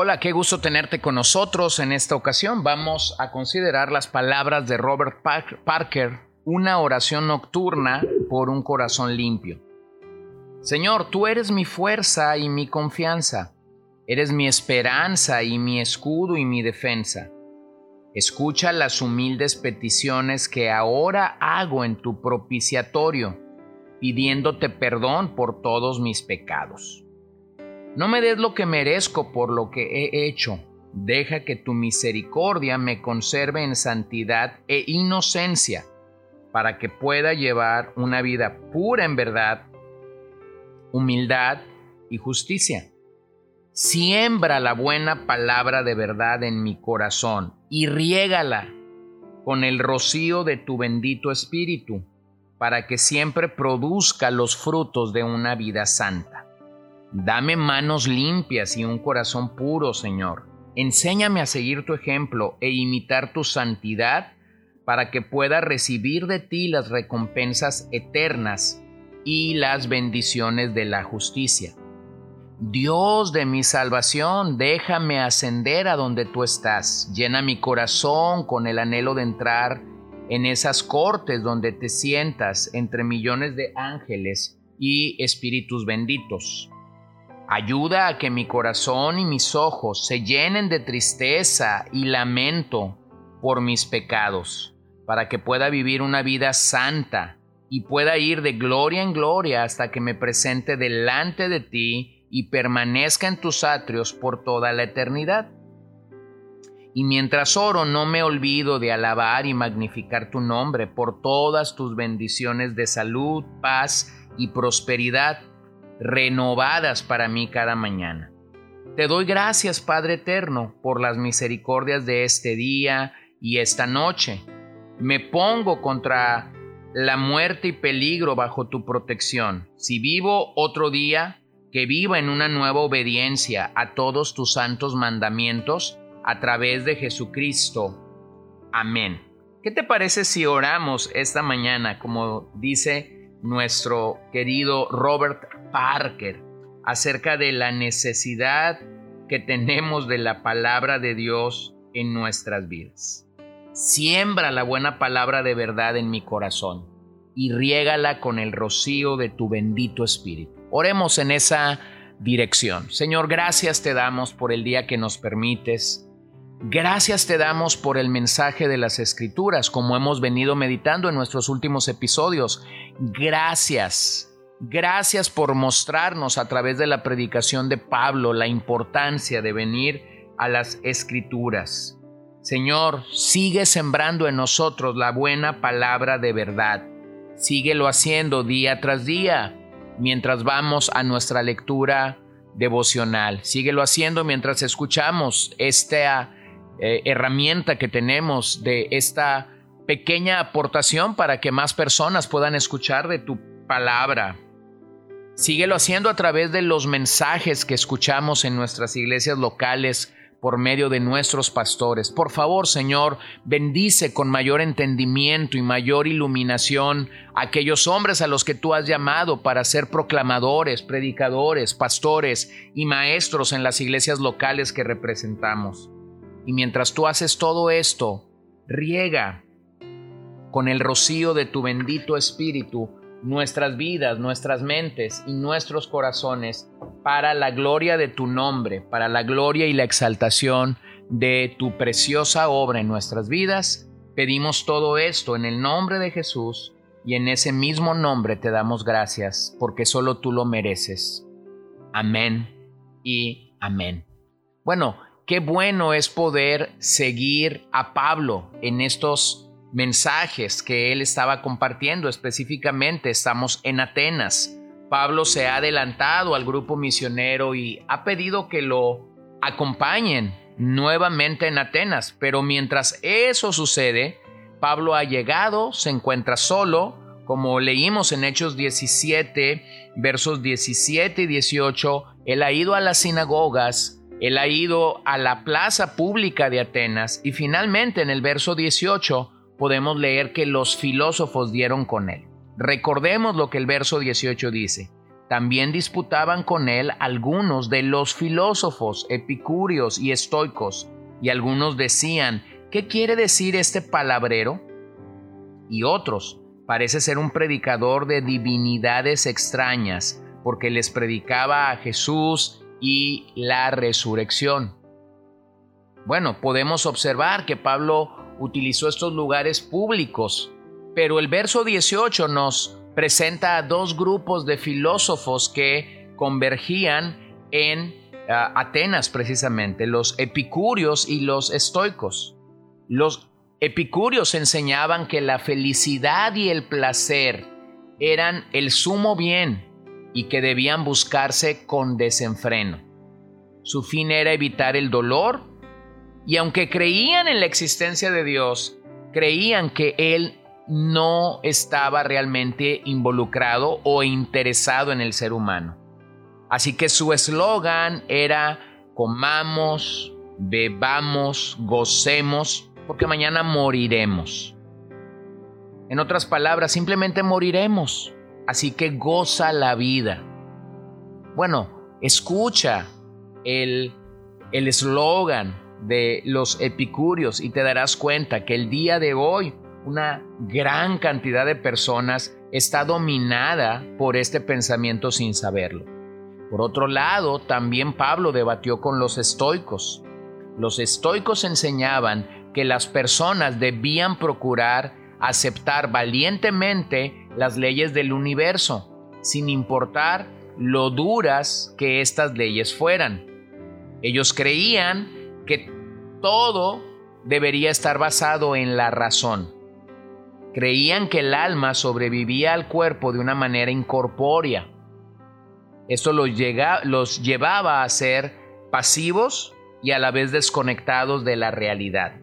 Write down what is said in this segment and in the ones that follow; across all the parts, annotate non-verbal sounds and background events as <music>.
Hola, qué gusto tenerte con nosotros. En esta ocasión vamos a considerar las palabras de Robert Parker, una oración nocturna por un corazón limpio. Señor, tú eres mi fuerza y mi confianza. Eres mi esperanza y mi escudo y mi defensa. Escucha las humildes peticiones que ahora hago en tu propiciatorio, pidiéndote perdón por todos mis pecados. No me des lo que merezco por lo que he hecho. Deja que tu misericordia me conserve en santidad e inocencia, para que pueda llevar una vida pura en verdad, humildad y justicia. Siembra la buena palabra de verdad en mi corazón y riégala con el rocío de tu bendito Espíritu, para que siempre produzca los frutos de una vida santa. Dame manos limpias y un corazón puro, Señor. Enséñame a seguir tu ejemplo e imitar tu santidad para que pueda recibir de ti las recompensas eternas y las bendiciones de la justicia. Dios de mi salvación, déjame ascender a donde tú estás. Llena mi corazón con el anhelo de entrar en esas cortes donde te sientas entre millones de ángeles y espíritus benditos. Ayuda a que mi corazón y mis ojos se llenen de tristeza y lamento por mis pecados, para que pueda vivir una vida santa y pueda ir de gloria en gloria hasta que me presente delante de ti y permanezca en tus atrios por toda la eternidad. Y mientras oro no me olvido de alabar y magnificar tu nombre por todas tus bendiciones de salud, paz y prosperidad renovadas para mí cada mañana. Te doy gracias, Padre Eterno, por las misericordias de este día y esta noche. Me pongo contra la muerte y peligro bajo tu protección. Si vivo otro día, que viva en una nueva obediencia a todos tus santos mandamientos a través de Jesucristo. Amén. ¿Qué te parece si oramos esta mañana, como dice nuestro querido Robert Parker acerca de la necesidad que tenemos de la palabra de Dios en nuestras vidas. Siembra la buena palabra de verdad en mi corazón y riégala con el rocío de tu bendito espíritu. Oremos en esa dirección. Señor, gracias te damos por el día que nos permites Gracias te damos por el mensaje de las escrituras, como hemos venido meditando en nuestros últimos episodios. Gracias. Gracias por mostrarnos a través de la predicación de Pablo la importancia de venir a las escrituras. Señor, sigue sembrando en nosotros la buena palabra de verdad. Síguelo haciendo día tras día mientras vamos a nuestra lectura devocional. Síguelo haciendo mientras escuchamos esta eh, herramienta que tenemos de esta pequeña aportación para que más personas puedan escuchar de tu palabra. Síguelo haciendo a través de los mensajes que escuchamos en nuestras iglesias locales por medio de nuestros pastores. Por favor, Señor, bendice con mayor entendimiento y mayor iluminación a aquellos hombres a los que tú has llamado para ser proclamadores, predicadores, pastores y maestros en las iglesias locales que representamos. Y mientras tú haces todo esto, riega con el rocío de tu bendito Espíritu nuestras vidas, nuestras mentes y nuestros corazones para la gloria de tu nombre, para la gloria y la exaltación de tu preciosa obra en nuestras vidas. Pedimos todo esto en el nombre de Jesús y en ese mismo nombre te damos gracias porque solo tú lo mereces. Amén y amén. Bueno, Qué bueno es poder seguir a Pablo en estos mensajes que él estaba compartiendo. Específicamente estamos en Atenas. Pablo se ha adelantado al grupo misionero y ha pedido que lo acompañen nuevamente en Atenas. Pero mientras eso sucede, Pablo ha llegado, se encuentra solo, como leímos en Hechos 17, versos 17 y 18, él ha ido a las sinagogas, él ha ido a la plaza pública de Atenas y finalmente en el verso 18 podemos leer que los filósofos dieron con él. Recordemos lo que el verso 18 dice. También disputaban con él algunos de los filósofos epicúreos y estoicos, y algunos decían, ¿qué quiere decir este palabrero? Y otros, parece ser un predicador de divinidades extrañas, porque les predicaba a Jesús y la resurrección. Bueno, podemos observar que Pablo utilizó estos lugares públicos, pero el verso 18 nos presenta a dos grupos de filósofos que convergían en ah, Atenas precisamente, los epicúreos y los estoicos. Los epicúreos enseñaban que la felicidad y el placer eran el sumo bien y que debían buscarse con desenfreno. Su fin era evitar el dolor y aunque creían en la existencia de Dios, creían que Él no estaba realmente involucrado o interesado en el ser humano. Así que su eslogan era comamos, bebamos, gocemos, porque mañana moriremos. En otras palabras, simplemente moriremos. Así que goza la vida. Bueno, escucha el eslogan de los epicúreos y te darás cuenta que el día de hoy una gran cantidad de personas está dominada por este pensamiento sin saberlo. Por otro lado, también Pablo debatió con los estoicos. Los estoicos enseñaban que las personas debían procurar aceptar valientemente las leyes del universo, sin importar lo duras que estas leyes fueran. Ellos creían que todo debería estar basado en la razón. Creían que el alma sobrevivía al cuerpo de una manera incorpórea. Esto los, los llevaba a ser pasivos y a la vez desconectados de la realidad.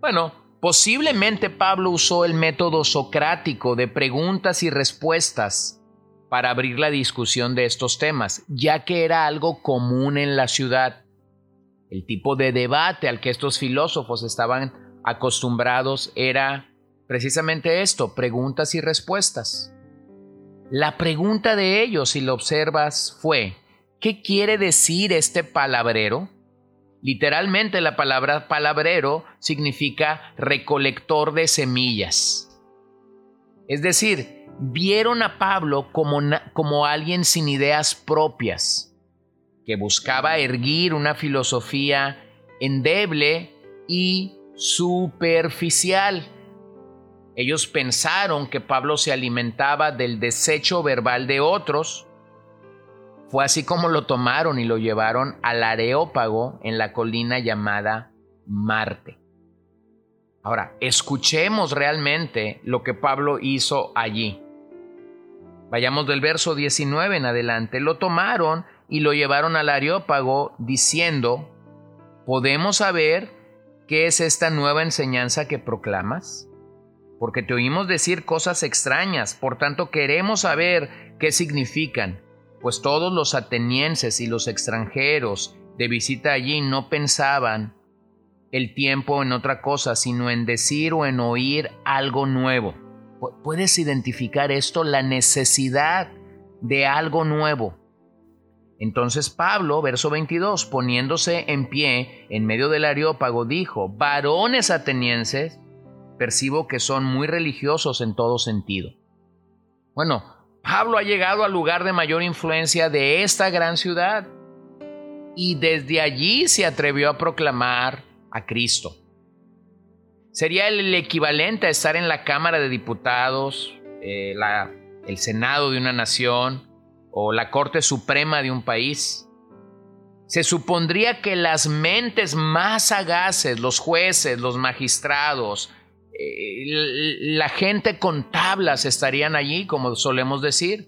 Bueno, Posiblemente Pablo usó el método socrático de preguntas y respuestas para abrir la discusión de estos temas, ya que era algo común en la ciudad. El tipo de debate al que estos filósofos estaban acostumbrados era precisamente esto, preguntas y respuestas. La pregunta de ellos, si lo observas, fue, ¿qué quiere decir este palabrero? Literalmente la palabra palabrero significa recolector de semillas. Es decir, vieron a Pablo como, como alguien sin ideas propias, que buscaba erguir una filosofía endeble y superficial. Ellos pensaron que Pablo se alimentaba del desecho verbal de otros, fue así como lo tomaron y lo llevaron al Areópago en la colina llamada Marte. Ahora, escuchemos realmente lo que Pablo hizo allí. Vayamos del verso 19 en adelante. Lo tomaron y lo llevaron al Areópago diciendo, ¿podemos saber qué es esta nueva enseñanza que proclamas? Porque te oímos decir cosas extrañas, por tanto queremos saber qué significan pues todos los atenienses y los extranjeros de visita allí no pensaban el tiempo en otra cosa, sino en decir o en oír algo nuevo. ¿Puedes identificar esto? La necesidad de algo nuevo. Entonces Pablo, verso 22, poniéndose en pie en medio del areópago, dijo, varones atenienses, percibo que son muy religiosos en todo sentido. Bueno, Pablo ha llegado al lugar de mayor influencia de esta gran ciudad y desde allí se atrevió a proclamar a Cristo. Sería el equivalente a estar en la Cámara de Diputados, eh, el Senado de una nación o la Corte Suprema de un país. Se supondría que las mentes más sagaces, los jueces, los magistrados, eh, la gente con tablas estarían allí, como solemos decir.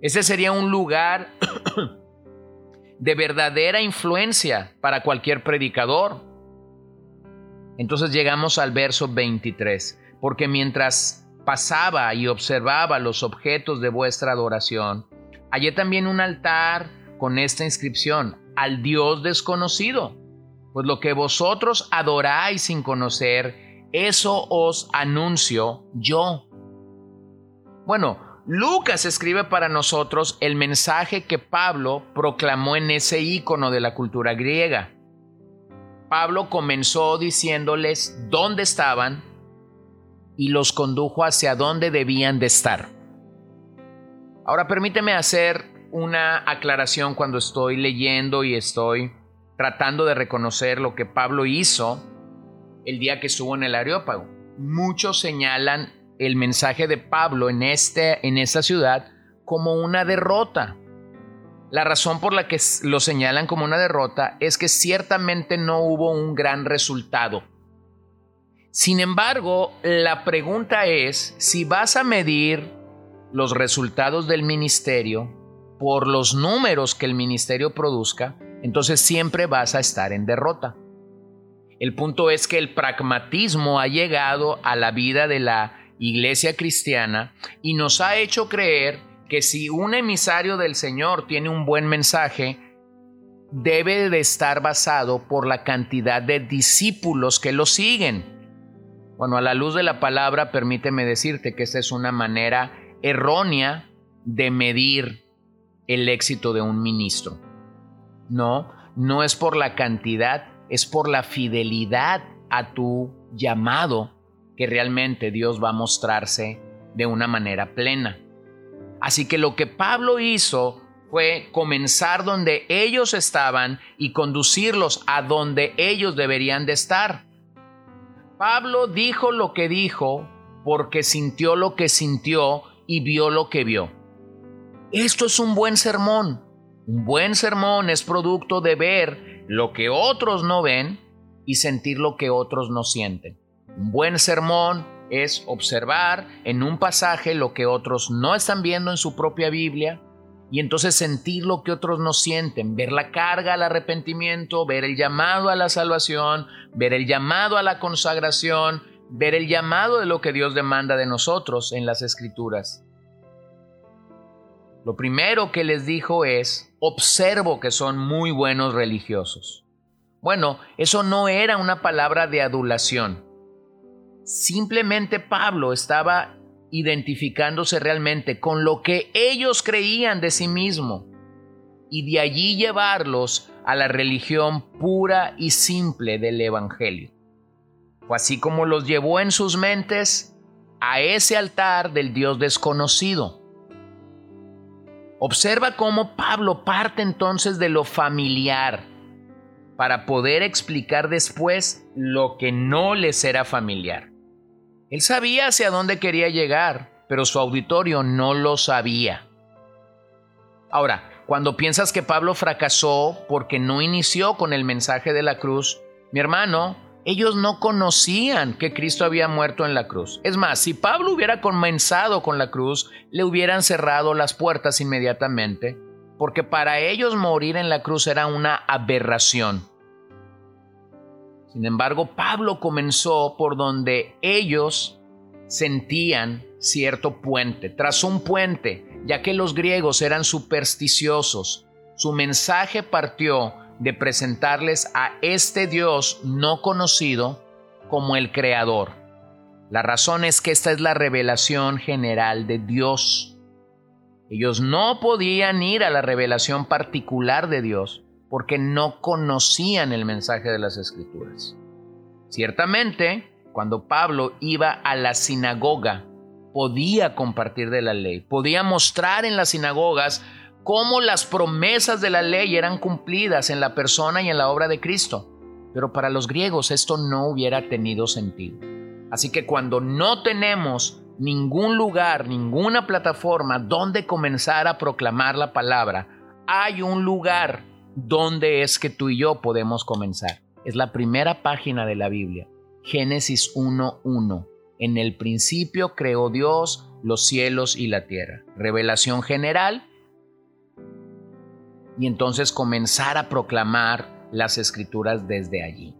Ese sería un lugar <coughs> de verdadera influencia para cualquier predicador. Entonces llegamos al verso 23, porque mientras pasaba y observaba los objetos de vuestra adoración, hallé también un altar con esta inscripción, al Dios desconocido. Pues lo que vosotros adoráis sin conocer, eso os anuncio yo. Bueno, Lucas escribe para nosotros el mensaje que Pablo proclamó en ese ícono de la cultura griega. Pablo comenzó diciéndoles dónde estaban y los condujo hacia dónde debían de estar. Ahora permíteme hacer una aclaración cuando estoy leyendo y estoy tratando de reconocer lo que Pablo hizo el día que estuvo en el Areópago. Muchos señalan el mensaje de Pablo en, este, en esta ciudad como una derrota. La razón por la que lo señalan como una derrota es que ciertamente no hubo un gran resultado. Sin embargo, la pregunta es si vas a medir los resultados del ministerio por los números que el ministerio produzca, entonces siempre vas a estar en derrota. El punto es que el pragmatismo ha llegado a la vida de la iglesia cristiana y nos ha hecho creer que si un emisario del Señor tiene un buen mensaje, debe de estar basado por la cantidad de discípulos que lo siguen. Bueno, a la luz de la palabra, permíteme decirte que esta es una manera errónea de medir el éxito de un ministro. No, no es por la cantidad, es por la fidelidad a tu llamado que realmente Dios va a mostrarse de una manera plena. Así que lo que Pablo hizo fue comenzar donde ellos estaban y conducirlos a donde ellos deberían de estar. Pablo dijo lo que dijo porque sintió lo que sintió y vio lo que vio. Esto es un buen sermón. Un buen sermón es producto de ver lo que otros no ven y sentir lo que otros no sienten. Un buen sermón es observar en un pasaje lo que otros no están viendo en su propia Biblia y entonces sentir lo que otros no sienten, ver la carga al arrepentimiento, ver el llamado a la salvación, ver el llamado a la consagración, ver el llamado de lo que Dios demanda de nosotros en las escrituras. Lo primero que les dijo es, observo que son muy buenos religiosos. Bueno, eso no era una palabra de adulación. Simplemente Pablo estaba identificándose realmente con lo que ellos creían de sí mismo y de allí llevarlos a la religión pura y simple del Evangelio. O así como los llevó en sus mentes a ese altar del Dios desconocido. Observa cómo Pablo parte entonces de lo familiar para poder explicar después lo que no les era familiar. Él sabía hacia dónde quería llegar, pero su auditorio no lo sabía. Ahora, cuando piensas que Pablo fracasó porque no inició con el mensaje de la cruz, mi hermano, ellos no conocían que Cristo había muerto en la cruz. Es más, si Pablo hubiera comenzado con la cruz, le hubieran cerrado las puertas inmediatamente, porque para ellos morir en la cruz era una aberración. Sin embargo, Pablo comenzó por donde ellos sentían cierto puente. Tras un puente, ya que los griegos eran supersticiosos, su mensaje partió de presentarles a este Dios no conocido como el Creador. La razón es que esta es la revelación general de Dios. Ellos no podían ir a la revelación particular de Dios porque no conocían el mensaje de las escrituras. Ciertamente, cuando Pablo iba a la sinagoga, podía compartir de la ley, podía mostrar en las sinagogas cómo las promesas de la ley eran cumplidas en la persona y en la obra de Cristo. Pero para los griegos esto no hubiera tenido sentido. Así que cuando no tenemos ningún lugar, ninguna plataforma donde comenzar a proclamar la palabra, hay un lugar ¿dónde es que tú y yo podemos comenzar? Es la primera página de la Biblia, Génesis 1.1. En el principio creó Dios los cielos y la tierra. Revelación general. Y entonces comenzar a proclamar las escrituras desde allí.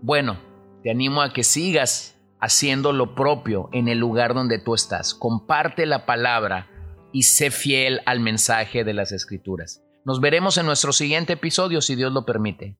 Bueno, Te animo a que sigas haciendo lo propio en el lugar donde tú estás. Comparte la palabra y sé fiel al mensaje de las escrituras. Nos veremos en nuestro siguiente episodio si Dios lo permite.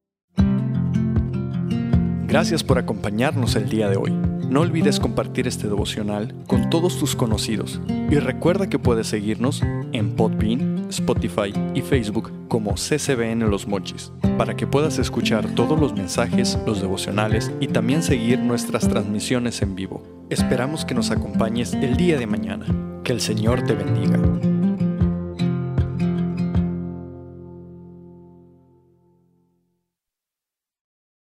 Gracias por acompañarnos el día de hoy. No olvides compartir este devocional con todos tus conocidos y recuerda que puedes seguirnos en Podbean, Spotify y Facebook como CCBN Los Mochis para que puedas escuchar todos los mensajes, los devocionales y también seguir nuestras transmisiones en vivo. Esperamos que nos acompañes el día de mañana. Que el Señor te bendiga.